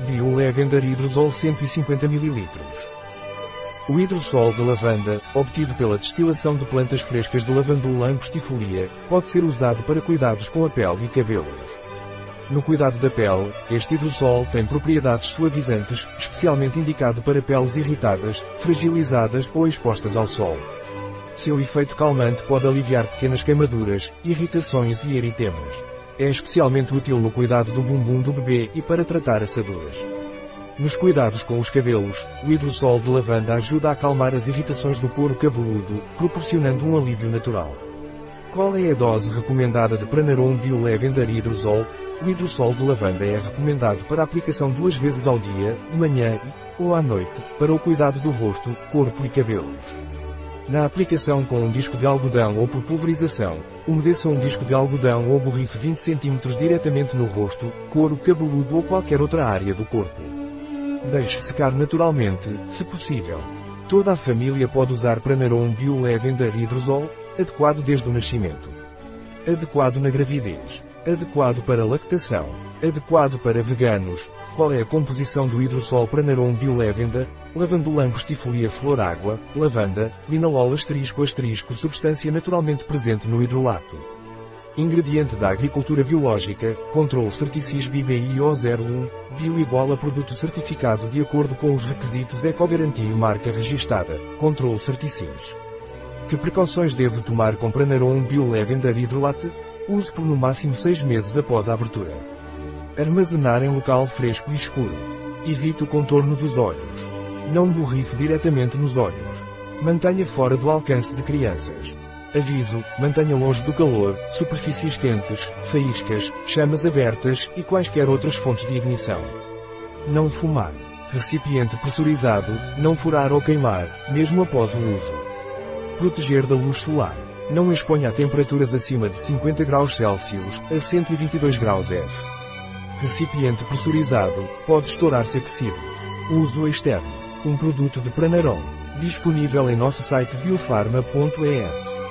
Biolavender Hidrosol 150 ml. O hidrossol de lavanda, obtido pela destilação de plantas frescas de lavandula angustifolia, pode ser usado para cuidados com a pele e cabelos. No cuidado da pele, este hidrossol tem propriedades suavizantes, especialmente indicado para peles irritadas, fragilizadas ou expostas ao sol. Seu efeito calmante pode aliviar pequenas queimaduras, irritações e eritemas. É especialmente útil no cuidado do bumbum do bebê e para tratar assaduras. Nos cuidados com os cabelos, o hidrossol de lavanda ajuda a acalmar as irritações do couro cabeludo, proporcionando um alívio natural. Qual é a dose recomendada de Pranarum Biolavender Hidrosol? O hidrossol de lavanda é recomendado para aplicação duas vezes ao dia, de manhã e, ou à noite, para o cuidado do rosto, corpo e cabelos. Na aplicação com um disco de algodão ou por pulverização, umedeça um disco de algodão ou borrife 20 cm diretamente no rosto, couro cabeludo ou qualquer outra área do corpo. Deixe secar naturalmente, se possível. Toda a família pode usar Pranarum Biolavender Hidrosol, adequado desde o nascimento. Adequado na gravidez. Adequado para lactação. Adequado para veganos. Qual é a composição do hidrossol Pranarum Biolavender? lavandula angustifolia flor água, lavanda, linalol asterisco asterisco substância naturalmente presente no hidrolato. Ingrediente da agricultura biológica, Control Certicis BBIO01, bio igual a produto certificado de acordo com os requisitos Ecogarantia marca registada, Control Certicis. Que precauções devo tomar com Pranarum Biolavender Hidrolate? Use por no máximo 6 meses após a abertura. Armazenar em local fresco e escuro. Evite o contorno dos olhos. Não borrife diretamente nos olhos. Mantenha fora do alcance de crianças. Aviso, mantenha longe do calor, superfícies quentes, faíscas, chamas abertas e quaisquer outras fontes de ignição. Não fumar. Recipiente pressurizado, não furar ou queimar, mesmo após o uso. Proteger da luz solar. Não exponha a temperaturas acima de 50 graus Celsius a 122 graus F. Recipiente pressurizado, pode estourar-se aquecido. Uso externo. Um produto de Pranarom. Disponível em nosso site biofarma.es.